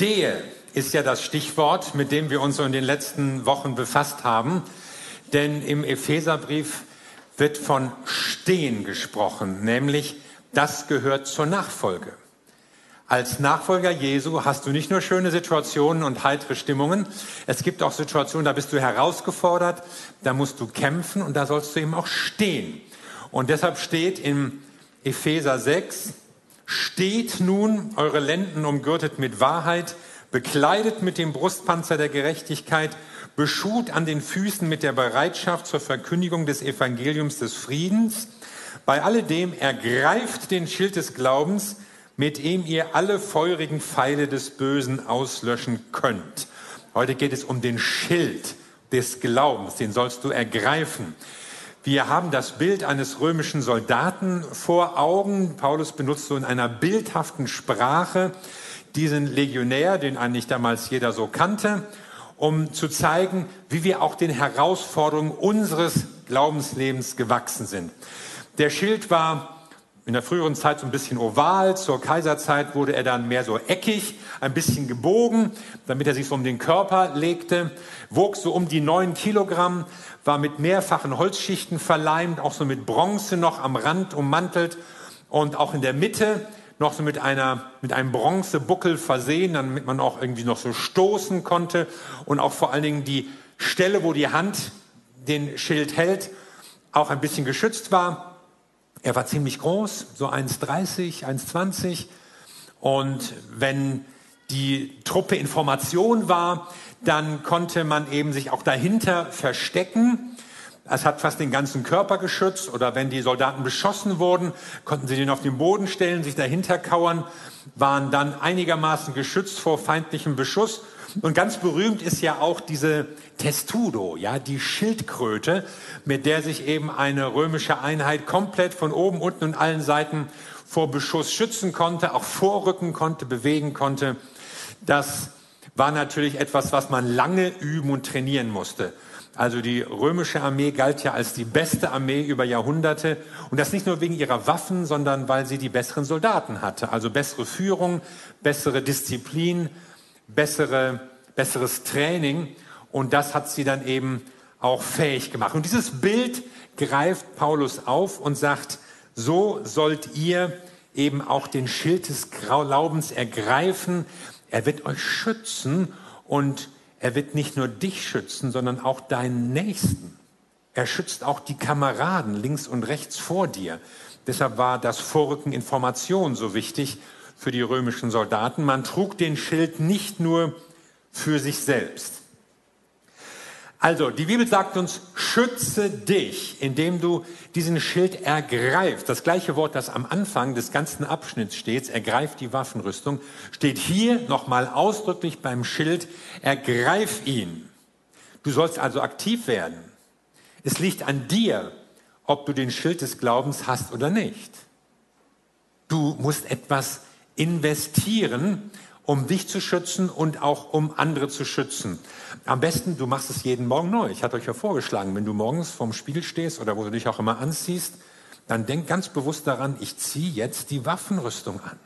Stehe ist ja das Stichwort, mit dem wir uns in den letzten Wochen befasst haben. Denn im Epheserbrief wird von Stehen gesprochen, nämlich das gehört zur Nachfolge. Als Nachfolger Jesu hast du nicht nur schöne Situationen und heitere Stimmungen, es gibt auch Situationen, da bist du herausgefordert, da musst du kämpfen und da sollst du eben auch stehen. Und deshalb steht in Epheser 6, steht nun eure Lenden umgürtet mit Wahrheit, bekleidet mit dem Brustpanzer der Gerechtigkeit, beschut an den Füßen mit der Bereitschaft zur Verkündigung des Evangeliums des Friedens. Bei alledem ergreift den Schild des Glaubens, mit dem ihr alle feurigen Pfeile des Bösen auslöschen könnt. Heute geht es um den Schild des Glaubens, den sollst du ergreifen. Wir haben das Bild eines römischen Soldaten vor Augen. Paulus benutzt so in einer bildhaften Sprache diesen Legionär, den eigentlich damals jeder so kannte, um zu zeigen, wie wir auch den Herausforderungen unseres Glaubenslebens gewachsen sind. Der Schild war in der früheren Zeit so ein bisschen oval, zur Kaiserzeit wurde er dann mehr so eckig, ein bisschen gebogen, damit er sich so um den Körper legte, wog so um die neun Kilogramm, war mit mehrfachen Holzschichten verleimt, auch so mit Bronze noch am Rand ummantelt und auch in der Mitte noch so mit einer, mit einem Bronzebuckel versehen, damit man auch irgendwie noch so stoßen konnte. Und auch vor allen Dingen die Stelle, wo die Hand den Schild hält, auch ein bisschen geschützt war. Er war ziemlich groß, so 1,30, 1,20. Und wenn die Truppe in Formation war, dann konnte man eben sich auch dahinter verstecken. Es hat fast den ganzen Körper geschützt oder wenn die Soldaten beschossen wurden, konnten sie den auf den Boden stellen, sich dahinter kauern, waren dann einigermaßen geschützt vor feindlichem Beschuss. Und ganz berühmt ist ja auch diese Testudo, ja, die Schildkröte, mit der sich eben eine römische Einheit komplett von oben, unten und allen Seiten vor Beschuss schützen konnte, auch vorrücken konnte, bewegen konnte. Das war natürlich etwas, was man lange üben und trainieren musste. Also die römische Armee galt ja als die beste Armee über Jahrhunderte. Und das nicht nur wegen ihrer Waffen, sondern weil sie die besseren Soldaten hatte. Also bessere Führung, bessere Disziplin, bessere, besseres Training. Und das hat sie dann eben auch fähig gemacht. Und dieses Bild greift Paulus auf und sagt, so sollt ihr eben auch den Schild des Glaubens ergreifen. Er wird euch schützen und er wird nicht nur dich schützen, sondern auch deinen Nächsten. Er schützt auch die Kameraden links und rechts vor dir. Deshalb war das Vorrücken Information so wichtig für die römischen Soldaten. Man trug den Schild nicht nur für sich selbst. Also, die Bibel sagt uns, schütze dich, indem du diesen Schild ergreifst. Das gleiche Wort, das am Anfang des ganzen Abschnitts steht, ergreift die Waffenrüstung, steht hier nochmal ausdrücklich beim Schild, ergreif ihn. Du sollst also aktiv werden. Es liegt an dir, ob du den Schild des Glaubens hast oder nicht. Du musst etwas investieren, um dich zu schützen und auch um andere zu schützen. Am besten, du machst es jeden Morgen neu. Ich hatte euch ja vorgeschlagen, wenn du morgens vorm Spiegel stehst oder wo du dich auch immer anziehst, dann denk ganz bewusst daran, ich ziehe jetzt die Waffenrüstung an.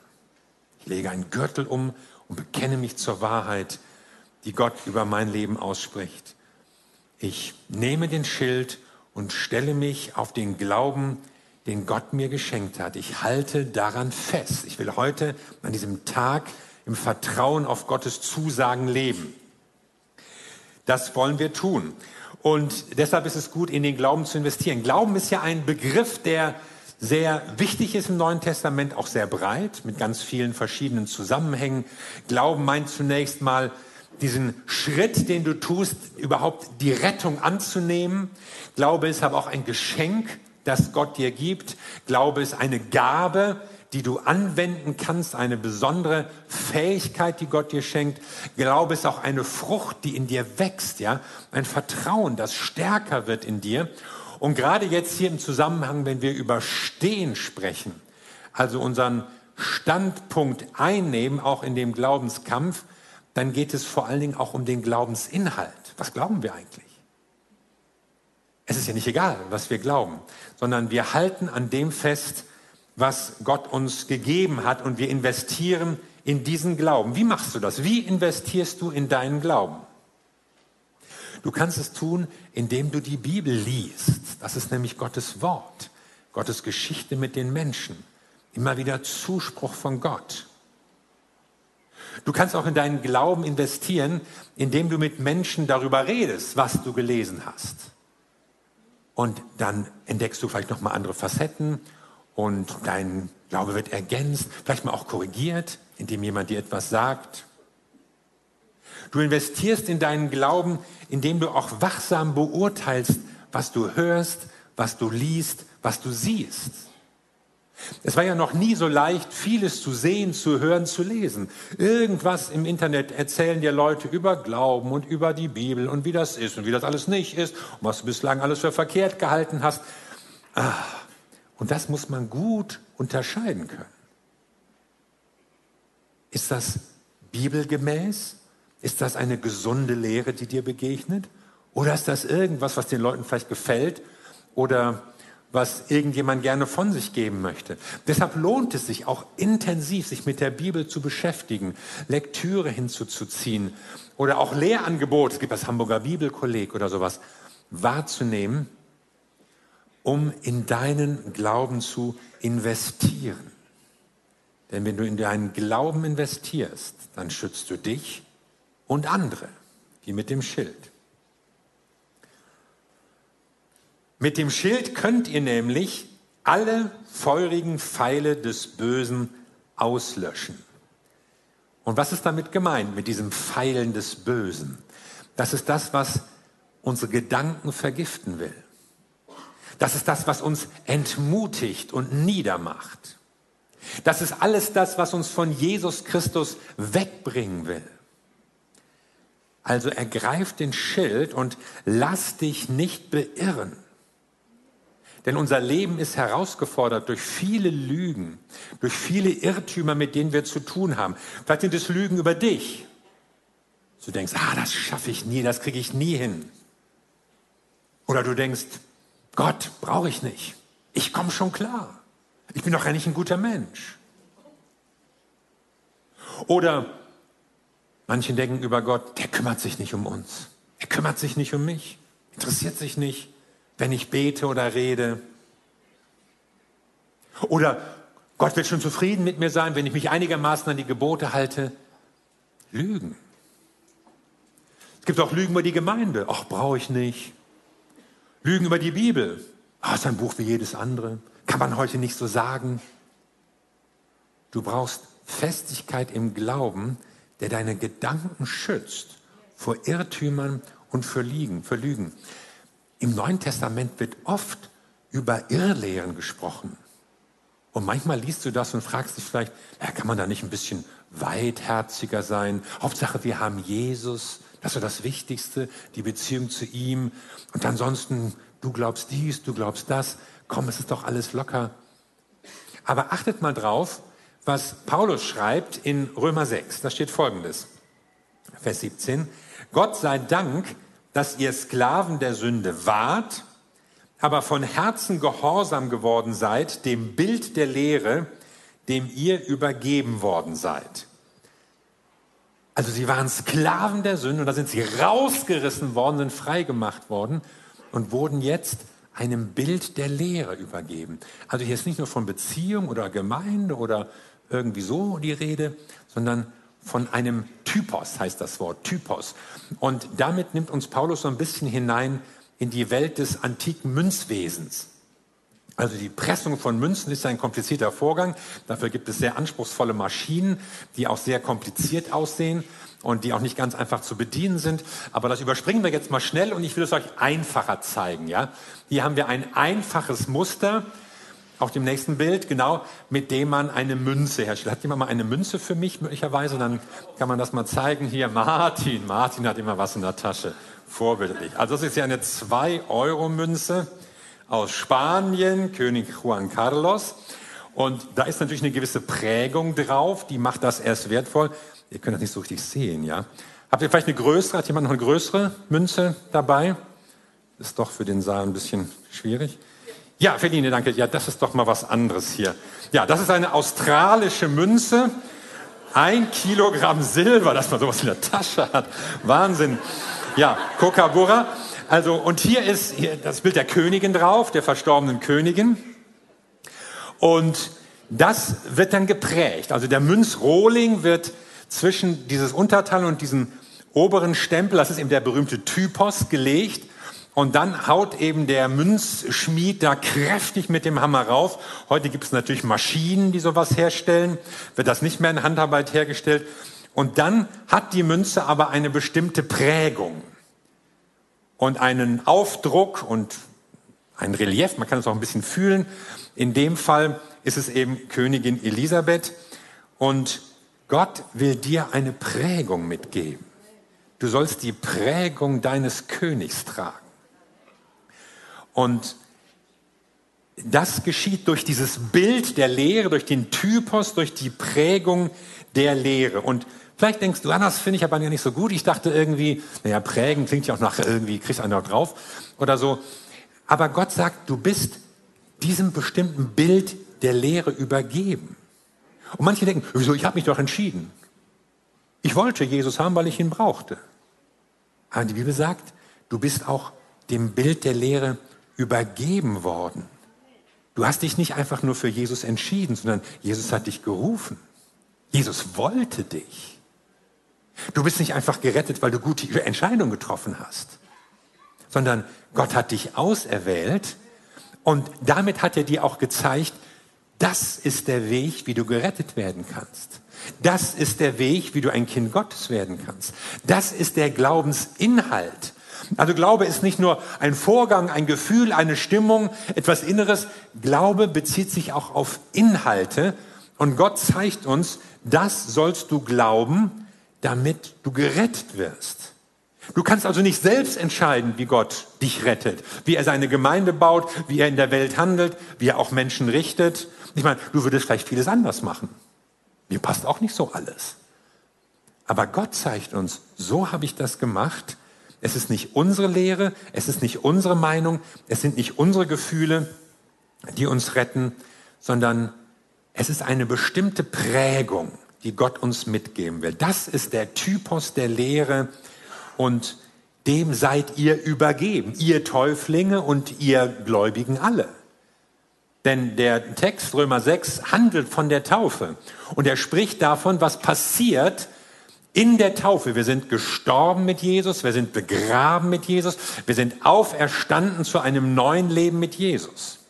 Ich lege einen Gürtel um und bekenne mich zur Wahrheit, die Gott über mein Leben ausspricht. Ich nehme den Schild und stelle mich auf den Glauben, den Gott mir geschenkt hat. Ich halte daran fest. Ich will heute an diesem Tag im Vertrauen auf Gottes Zusagen leben. Das wollen wir tun. Und deshalb ist es gut, in den Glauben zu investieren. Glauben ist ja ein Begriff, der sehr wichtig ist im Neuen Testament, auch sehr breit, mit ganz vielen verschiedenen Zusammenhängen. Glauben meint zunächst mal diesen Schritt, den du tust, überhaupt die Rettung anzunehmen. Glaube ist aber auch ein Geschenk, das Gott dir gibt. Glaube ist eine Gabe, die du anwenden kannst, eine besondere Fähigkeit, die Gott dir schenkt. Glaube ist auch eine Frucht, die in dir wächst, ja, ein Vertrauen, das stärker wird in dir. Und gerade jetzt hier im Zusammenhang, wenn wir über Stehen sprechen, also unseren Standpunkt einnehmen, auch in dem Glaubenskampf, dann geht es vor allen Dingen auch um den Glaubensinhalt. Was glauben wir eigentlich? Es ist ja nicht egal, was wir glauben, sondern wir halten an dem fest, was Gott uns gegeben hat und wir investieren in diesen Glauben. Wie machst du das? Wie investierst du in deinen Glauben? Du kannst es tun, indem du die Bibel liest. Das ist nämlich Gottes Wort, Gottes Geschichte mit den Menschen. Immer wieder Zuspruch von Gott. Du kannst auch in deinen Glauben investieren, indem du mit Menschen darüber redest, was du gelesen hast. Und dann entdeckst du vielleicht nochmal andere Facetten und dein Glaube wird ergänzt, vielleicht mal auch korrigiert, indem jemand dir etwas sagt. Du investierst in deinen Glauben, indem du auch wachsam beurteilst, was du hörst, was du liest, was du siehst. Es war ja noch nie so leicht, vieles zu sehen, zu hören, zu lesen. Irgendwas im Internet erzählen dir Leute über Glauben und über die Bibel und wie das ist und wie das alles nicht ist und was du bislang alles für verkehrt gehalten hast. Ah, und das muss man gut unterscheiden können. Ist das bibelgemäß? Ist das eine gesunde Lehre, die dir begegnet? Oder ist das irgendwas, was den Leuten vielleicht gefällt oder was irgendjemand gerne von sich geben möchte. Deshalb lohnt es sich auch intensiv, sich mit der Bibel zu beschäftigen, Lektüre hinzuzuziehen oder auch Lehrangebote, es gibt das Hamburger Bibelkolleg oder sowas, wahrzunehmen, um in deinen Glauben zu investieren. Denn wenn du in deinen Glauben investierst, dann schützt du dich und andere, wie mit dem Schild. Mit dem Schild könnt ihr nämlich alle feurigen Pfeile des Bösen auslöschen. Und was ist damit gemeint, mit diesem Pfeilen des Bösen? Das ist das, was unsere Gedanken vergiften will. Das ist das, was uns entmutigt und niedermacht. Das ist alles das, was uns von Jesus Christus wegbringen will. Also ergreif den Schild und lass dich nicht beirren. Denn unser Leben ist herausgefordert durch viele Lügen, durch viele Irrtümer, mit denen wir zu tun haben. Vielleicht sind es Lügen über dich. Du denkst, ah, das schaffe ich nie, das kriege ich nie hin. Oder du denkst, Gott brauche ich nicht. Ich komme schon klar. Ich bin doch eigentlich ein guter Mensch. Oder manche denken über Gott, der kümmert sich nicht um uns. Er kümmert sich nicht um mich, interessiert sich nicht wenn ich bete oder rede. Oder Gott wird schon zufrieden mit mir sein, wenn ich mich einigermaßen an die Gebote halte. Lügen. Es gibt auch Lügen über die Gemeinde. Ach, brauche ich nicht. Lügen über die Bibel. Ah, ist ein Buch wie jedes andere. Kann man heute nicht so sagen. Du brauchst Festigkeit im Glauben, der deine Gedanken schützt vor Irrtümern und für Lügen. Für Lügen. Im Neuen Testament wird oft über Irrlehren gesprochen. Und manchmal liest du das und fragst dich vielleicht, ja, kann man da nicht ein bisschen weitherziger sein? Hauptsache, wir haben Jesus. Das ist das Wichtigste, die Beziehung zu ihm. Und ansonsten, du glaubst dies, du glaubst das. Komm, es ist doch alles locker. Aber achtet mal drauf, was Paulus schreibt in Römer 6. Da steht folgendes. Vers 17. Gott sei Dank, dass ihr Sklaven der Sünde wart, aber von Herzen gehorsam geworden seid dem Bild der Lehre, dem ihr übergeben worden seid. Also sie waren Sklaven der Sünde und da sind sie rausgerissen worden, sind freigemacht worden und wurden jetzt einem Bild der Lehre übergeben. Also hier ist nicht nur von Beziehung oder Gemeinde oder irgendwie so die Rede, sondern von einem Typos, heißt das Wort, Typos. Und damit nimmt uns Paulus so ein bisschen hinein in die Welt des antiken Münzwesens. Also die Pressung von Münzen ist ein komplizierter Vorgang. Dafür gibt es sehr anspruchsvolle Maschinen, die auch sehr kompliziert aussehen und die auch nicht ganz einfach zu bedienen sind. Aber das überspringen wir jetzt mal schnell und ich will es euch einfacher zeigen. Ja? Hier haben wir ein einfaches Muster auf dem nächsten Bild, genau, mit dem man eine Münze herstellt. Hat jemand mal eine Münze für mich möglicherweise? Dann kann man das mal zeigen. Hier, Martin. Martin hat immer was in der Tasche. Vorbildlich. Also das ist ja eine 2-Euro-Münze aus Spanien, König Juan Carlos. Und da ist natürlich eine gewisse Prägung drauf, die macht das erst wertvoll. Ihr könnt das nicht so richtig sehen, ja. Habt ihr vielleicht eine größere? Hat jemand noch eine größere Münze dabei? Ist doch für den Saal ein bisschen schwierig. Ja, Feline, danke. Ja, das ist doch mal was anderes hier. Ja, das ist eine australische Münze Ein Kilogramm Silber, dass man sowas in der Tasche hat. Wahnsinn. Ja, Kokabura. Also, und hier ist hier das Bild der Königin drauf, der verstorbenen Königin. Und das wird dann geprägt. Also der Münzrohling wird zwischen dieses Unterteil und diesem oberen Stempel, das ist eben der berühmte Typos, gelegt. Und dann haut eben der Münzschmied da kräftig mit dem Hammer rauf. Heute gibt es natürlich Maschinen, die sowas herstellen. Wird das nicht mehr in Handarbeit hergestellt. Und dann hat die Münze aber eine bestimmte Prägung und einen Aufdruck und ein Relief. Man kann es auch ein bisschen fühlen. In dem Fall ist es eben Königin Elisabeth. Und Gott will dir eine Prägung mitgeben. Du sollst die Prägung deines Königs tragen. Und das geschieht durch dieses Bild der Lehre, durch den Typos, durch die Prägung der Lehre. Und vielleicht denkst du, das finde ich aber nicht so gut. Ich dachte irgendwie, naja, prägen klingt ja auch nach irgendwie, kriegst du noch drauf oder so. Aber Gott sagt, du bist diesem bestimmten Bild der Lehre übergeben. Und manche denken, wieso, ich habe mich doch entschieden. Ich wollte Jesus haben, weil ich ihn brauchte. Aber die Bibel sagt, du bist auch dem Bild der Lehre übergeben worden. Du hast dich nicht einfach nur für Jesus entschieden, sondern Jesus hat dich gerufen. Jesus wollte dich. Du bist nicht einfach gerettet, weil du gute Entscheidungen getroffen hast, sondern Gott hat dich auserwählt und damit hat er dir auch gezeigt, das ist der Weg, wie du gerettet werden kannst. Das ist der Weg, wie du ein Kind Gottes werden kannst. Das ist der Glaubensinhalt. Also Glaube ist nicht nur ein Vorgang, ein Gefühl, eine Stimmung, etwas Inneres. Glaube bezieht sich auch auf Inhalte. Und Gott zeigt uns, das sollst du glauben, damit du gerettet wirst. Du kannst also nicht selbst entscheiden, wie Gott dich rettet, wie er seine Gemeinde baut, wie er in der Welt handelt, wie er auch Menschen richtet. Ich meine, du würdest vielleicht vieles anders machen. Mir passt auch nicht so alles. Aber Gott zeigt uns, so habe ich das gemacht es ist nicht unsere Lehre, es ist nicht unsere Meinung, es sind nicht unsere Gefühle, die uns retten, sondern es ist eine bestimmte Prägung, die Gott uns mitgeben will. Das ist der Typus der Lehre und dem seid ihr übergeben, ihr Täuflinge und ihr Gläubigen alle. Denn der Text Römer 6 handelt von der Taufe und er spricht davon, was passiert, in der Taufe. Wir sind gestorben mit Jesus, wir sind begraben mit Jesus, wir sind auferstanden zu einem neuen Leben mit Jesus.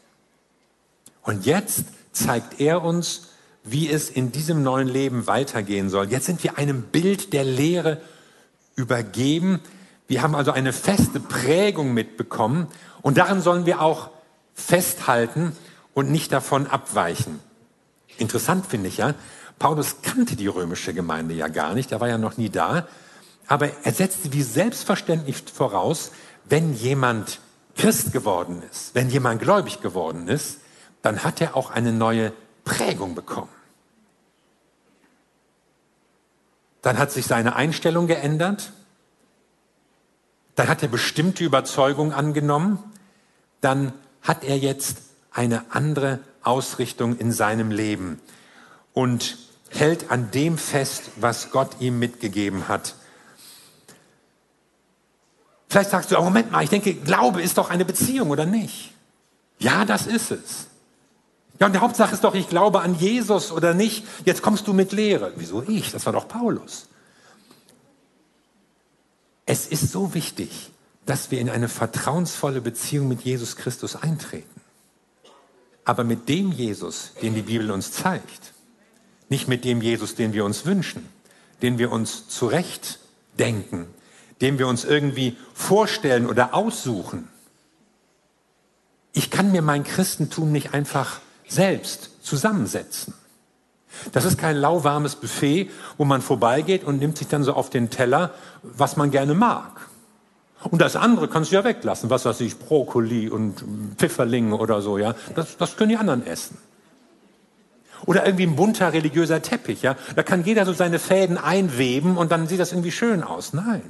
Und jetzt zeigt er uns, wie es in diesem neuen Leben weitergehen soll. Jetzt sind wir einem Bild der Lehre übergeben. Wir haben also eine feste Prägung mitbekommen und daran sollen wir auch festhalten und nicht davon abweichen. Interessant finde ich ja, Paulus kannte die römische Gemeinde ja gar nicht, er war ja noch nie da, aber er setzte wie selbstverständlich voraus, wenn jemand Christ geworden ist, wenn jemand gläubig geworden ist, dann hat er auch eine neue Prägung bekommen. Dann hat sich seine Einstellung geändert, dann hat er bestimmte Überzeugungen angenommen, dann hat er jetzt eine andere Ausrichtung in seinem Leben und hält an dem fest, was Gott ihm mitgegeben hat. Vielleicht sagst du, oh, Moment mal, ich denke, Glaube ist doch eine Beziehung, oder nicht? Ja, das ist es. Ja, und die Hauptsache ist doch, ich glaube an Jesus oder nicht. Jetzt kommst du mit Lehre. Wieso ich? Das war doch Paulus. Es ist so wichtig, dass wir in eine vertrauensvolle Beziehung mit Jesus Christus eintreten. Aber mit dem Jesus, den die Bibel uns zeigt, nicht mit dem Jesus, den wir uns wünschen, den wir uns zurechtdenken, den wir uns irgendwie vorstellen oder aussuchen. Ich kann mir mein Christentum nicht einfach selbst zusammensetzen. Das ist kein lauwarmes Buffet, wo man vorbeigeht und nimmt sich dann so auf den Teller, was man gerne mag. Und das andere kannst du ja weglassen, was weiß ich, Brokkoli und Pfifferlinge oder so, ja. Das, das können die anderen essen. Oder irgendwie ein bunter religiöser Teppich, ja. Da kann jeder so seine Fäden einweben und dann sieht das irgendwie schön aus. Nein.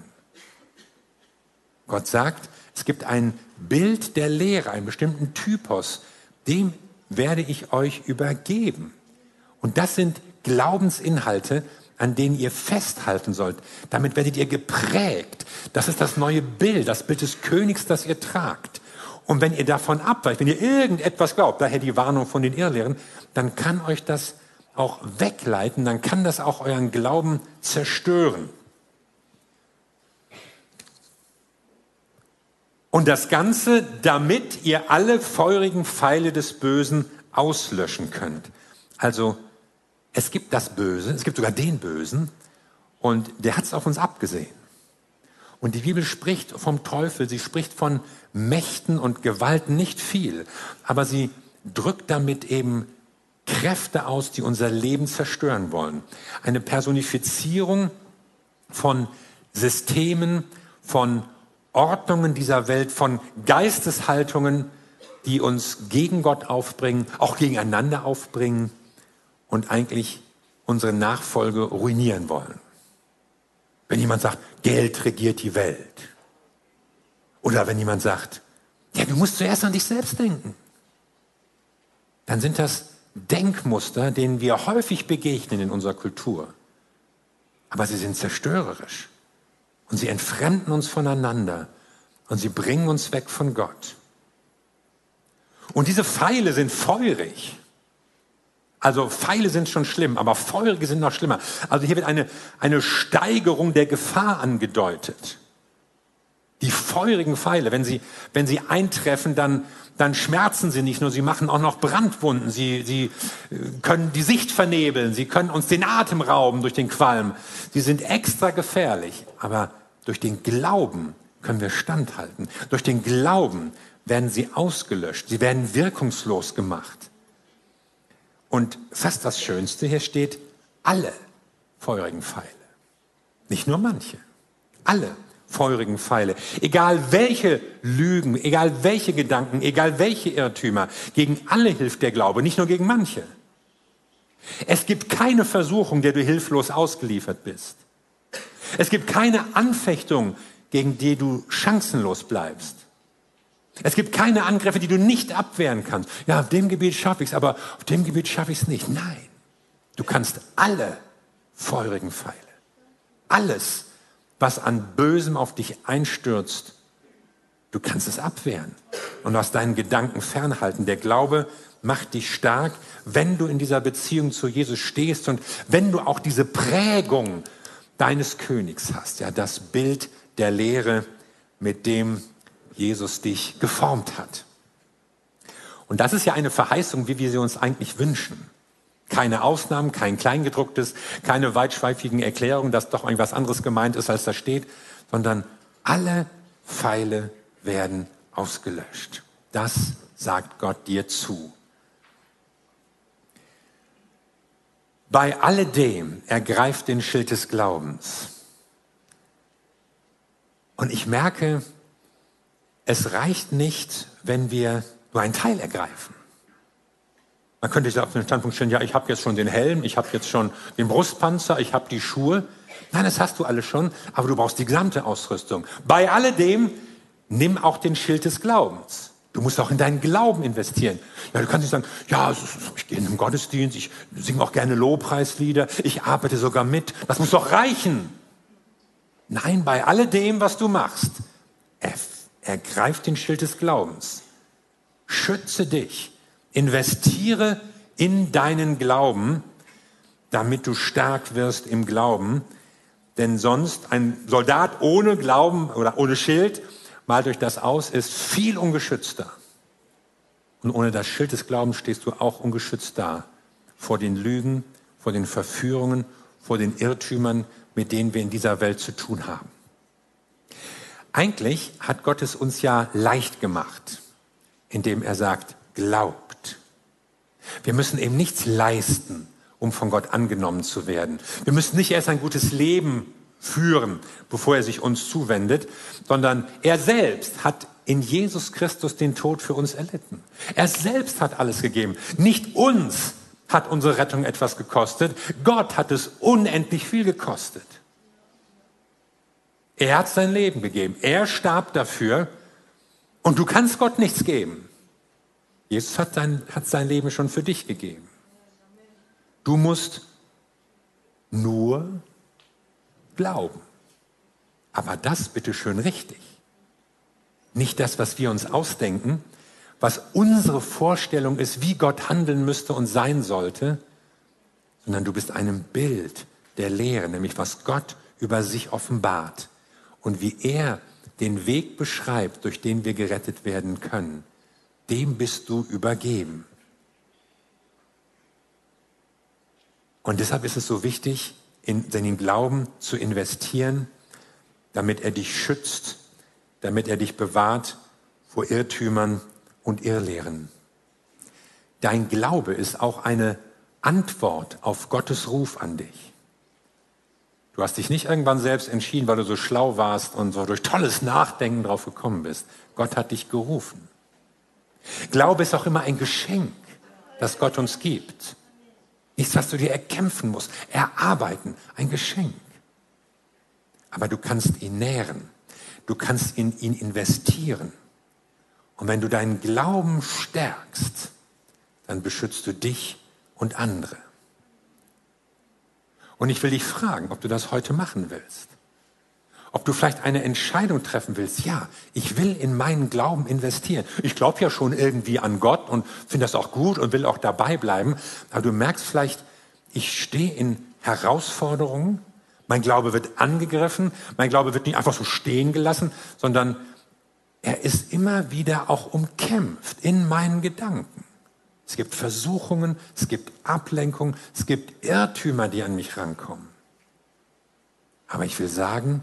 Gott sagt, es gibt ein Bild der Lehre, einen bestimmten Typus, dem werde ich euch übergeben. Und das sind Glaubensinhalte, an denen ihr festhalten sollt. Damit werdet ihr geprägt. Das ist das neue Bild, das Bild des Königs, das ihr tragt. Und wenn ihr davon abweicht, wenn ihr irgendetwas glaubt, daher die Warnung von den Irrlehren, dann kann euch das auch wegleiten, dann kann das auch euren Glauben zerstören. Und das Ganze, damit ihr alle feurigen Pfeile des Bösen auslöschen könnt. Also es gibt das Böse, es gibt sogar den Bösen und der hat es auf uns abgesehen. Und die Bibel spricht vom Teufel, sie spricht von Mächten und Gewalten nicht viel, aber sie drückt damit eben Kräfte aus, die unser Leben zerstören wollen. Eine Personifizierung von Systemen, von Ordnungen dieser Welt, von Geisteshaltungen, die uns gegen Gott aufbringen, auch gegeneinander aufbringen und eigentlich unsere Nachfolge ruinieren wollen. Wenn jemand sagt, Geld regiert die Welt. Oder wenn jemand sagt, ja, du musst zuerst an dich selbst denken. Dann sind das Denkmuster, denen wir häufig begegnen in unserer Kultur. Aber sie sind zerstörerisch. Und sie entfremden uns voneinander. Und sie bringen uns weg von Gott. Und diese Pfeile sind feurig. Also Pfeile sind schon schlimm, aber feurige sind noch schlimmer. Also hier wird eine, eine Steigerung der Gefahr angedeutet. Die feurigen Pfeile, wenn sie, wenn sie eintreffen, dann, dann schmerzen sie nicht nur, sie machen auch noch Brandwunden, sie, sie äh, können die Sicht vernebeln, sie können uns den Atem rauben durch den Qualm. Sie sind extra gefährlich, aber durch den Glauben können wir standhalten. Durch den Glauben werden sie ausgelöscht, sie werden wirkungslos gemacht. Und fast das Schönste hier steht, alle feurigen Pfeile. Nicht nur manche, alle feurigen Pfeile. Egal welche Lügen, egal welche Gedanken, egal welche Irrtümer, gegen alle hilft der Glaube, nicht nur gegen manche. Es gibt keine Versuchung, der du hilflos ausgeliefert bist. Es gibt keine Anfechtung, gegen die du chancenlos bleibst. Es gibt keine Angriffe, die du nicht abwehren kannst. Ja, auf dem Gebiet schaffe ich es, aber auf dem Gebiet schaffe ich es nicht. Nein, du kannst alle feurigen Pfeile, alles, was an Bösem auf dich einstürzt, du kannst es abwehren und aus deinen Gedanken fernhalten. Der Glaube macht dich stark, wenn du in dieser Beziehung zu Jesus stehst und wenn du auch diese Prägung deines Königs hast, ja, das Bild der Lehre, mit dem Jesus dich geformt hat. Und das ist ja eine Verheißung, wie wir sie uns eigentlich wünschen. Keine Ausnahmen, kein Kleingedrucktes, keine weitschweifigen Erklärungen, dass doch irgendwas anderes gemeint ist, als da steht, sondern alle Pfeile werden ausgelöscht. Das sagt Gott dir zu. Bei alledem ergreift den Schild des Glaubens. Und ich merke, es reicht nicht, wenn wir nur einen Teil ergreifen. Man könnte sich auf den Standpunkt stellen, ja, ich habe jetzt schon den Helm, ich habe jetzt schon den Brustpanzer, ich habe die Schuhe. Nein, das hast du alles schon, aber du brauchst die gesamte Ausrüstung. Bei alledem nimm auch den Schild des Glaubens. Du musst auch in deinen Glauben investieren. Ja, du kannst nicht sagen, ja, ich gehe in den Gottesdienst, ich singe auch gerne Lobpreislieder, ich arbeite sogar mit. Das muss doch reichen. Nein, bei alledem, was du machst, ergreif den Schild des Glaubens. Schütze dich Investiere in deinen Glauben, damit du stark wirst im Glauben. Denn sonst ein Soldat ohne Glauben oder ohne Schild, mal durch das aus, ist viel ungeschützter. Und ohne das Schild des Glaubens stehst du auch ungeschützt da. Vor den Lügen, vor den Verführungen, vor den Irrtümern, mit denen wir in dieser Welt zu tun haben. Eigentlich hat Gott es uns ja leicht gemacht, indem er sagt, glaub. Wir müssen eben nichts leisten, um von Gott angenommen zu werden. Wir müssen nicht erst ein gutes Leben führen, bevor er sich uns zuwendet, sondern er selbst hat in Jesus Christus den Tod für uns erlitten. Er selbst hat alles gegeben. Nicht uns hat unsere Rettung etwas gekostet, Gott hat es unendlich viel gekostet. Er hat sein Leben gegeben. Er starb dafür und du kannst Gott nichts geben. Jesus hat sein, hat sein Leben schon für dich gegeben. Du musst nur glauben. Aber das bitte schön richtig. Nicht das, was wir uns ausdenken, was unsere Vorstellung ist, wie Gott handeln müsste und sein sollte, sondern du bist einem Bild der Lehre, nämlich was Gott über sich offenbart und wie er den Weg beschreibt, durch den wir gerettet werden können. Dem bist du übergeben. Und deshalb ist es so wichtig, in den Glauben zu investieren, damit er dich schützt, damit er dich bewahrt vor Irrtümern und Irrlehren. Dein Glaube ist auch eine Antwort auf Gottes Ruf an dich. Du hast dich nicht irgendwann selbst entschieden, weil du so schlau warst und so durch tolles Nachdenken drauf gekommen bist. Gott hat dich gerufen. Glaube ist auch immer ein Geschenk, das Gott uns gibt. Nichts, was du dir erkämpfen musst, erarbeiten, ein Geschenk. Aber du kannst ihn nähren, du kannst in ihn investieren. Und wenn du deinen Glauben stärkst, dann beschützt du dich und andere. Und ich will dich fragen, ob du das heute machen willst. Ob du vielleicht eine Entscheidung treffen willst. Ja, ich will in meinen Glauben investieren. Ich glaube ja schon irgendwie an Gott und finde das auch gut und will auch dabei bleiben. Aber du merkst vielleicht, ich stehe in Herausforderungen. Mein Glaube wird angegriffen. Mein Glaube wird nicht einfach so stehen gelassen, sondern er ist immer wieder auch umkämpft in meinen Gedanken. Es gibt Versuchungen, es gibt Ablenkungen, es gibt Irrtümer, die an mich rankommen. Aber ich will sagen,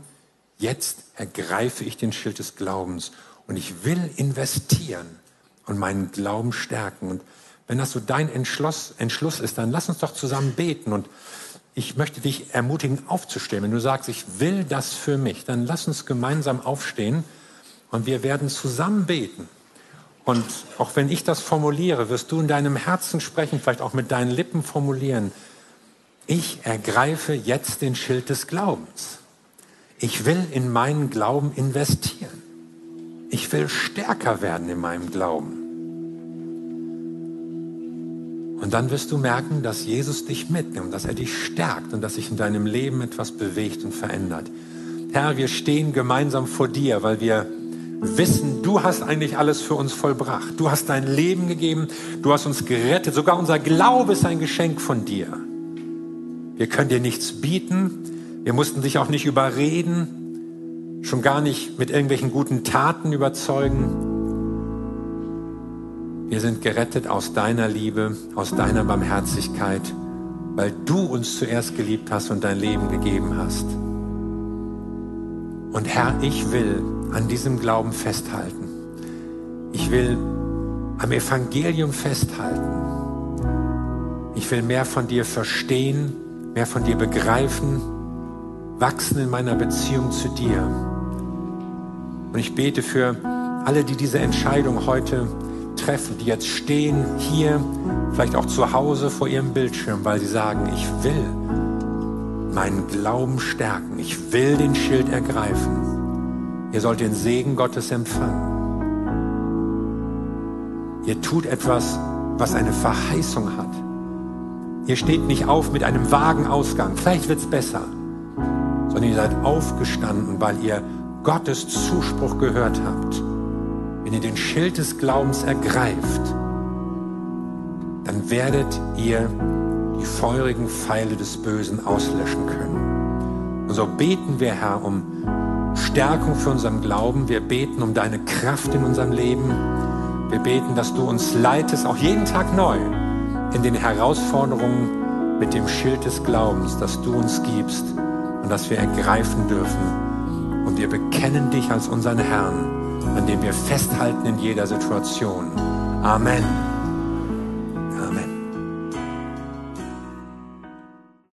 jetzt ergreife ich den Schild des Glaubens und ich will investieren und meinen Glauben stärken. Und wenn das so dein Entschluss, Entschluss ist, dann lass uns doch zusammen beten. Und ich möchte dich ermutigen, aufzustehen. Wenn du sagst, ich will das für mich, dann lass uns gemeinsam aufstehen und wir werden zusammen beten. Und auch wenn ich das formuliere, wirst du in deinem Herzen sprechen, vielleicht auch mit deinen Lippen formulieren. Ich ergreife jetzt den Schild des Glaubens. Ich will in meinen Glauben investieren. Ich will stärker werden in meinem Glauben. Und dann wirst du merken, dass Jesus dich mitnimmt, dass er dich stärkt und dass sich in deinem Leben etwas bewegt und verändert. Herr, wir stehen gemeinsam vor dir, weil wir wissen, du hast eigentlich alles für uns vollbracht. Du hast dein Leben gegeben, du hast uns gerettet. Sogar unser Glaube ist ein Geschenk von dir. Wir können dir nichts bieten. Wir mussten dich auch nicht überreden, schon gar nicht mit irgendwelchen guten Taten überzeugen. Wir sind gerettet aus deiner Liebe, aus deiner Barmherzigkeit, weil du uns zuerst geliebt hast und dein Leben gegeben hast. Und Herr, ich will an diesem Glauben festhalten. Ich will am Evangelium festhalten. Ich will mehr von dir verstehen, mehr von dir begreifen, wachsen in meiner Beziehung zu dir. Und ich bete für alle, die diese Entscheidung heute treffen, die jetzt stehen hier, vielleicht auch zu Hause vor ihrem Bildschirm, weil sie sagen, ich will meinen Glauben stärken, ich will den Schild ergreifen. Ihr sollt den Segen Gottes empfangen. Ihr tut etwas, was eine Verheißung hat. Ihr steht nicht auf mit einem vagen Ausgang, vielleicht wird's besser, sondern ihr seid aufgestanden, weil ihr Gottes Zuspruch gehört habt. Wenn ihr den Schild des Glaubens ergreift, dann werdet ihr die feurigen Pfeile des Bösen auslöschen können. Und so beten wir, Herr, um Stärkung für unseren Glauben. Wir beten um deine Kraft in unserem Leben. Wir beten, dass du uns leitest, auch jeden Tag neu, in den Herausforderungen mit dem Schild des Glaubens, das du uns gibst und das wir ergreifen dürfen. Und wir bekennen dich als unseren Herrn, an dem wir festhalten in jeder Situation. Amen.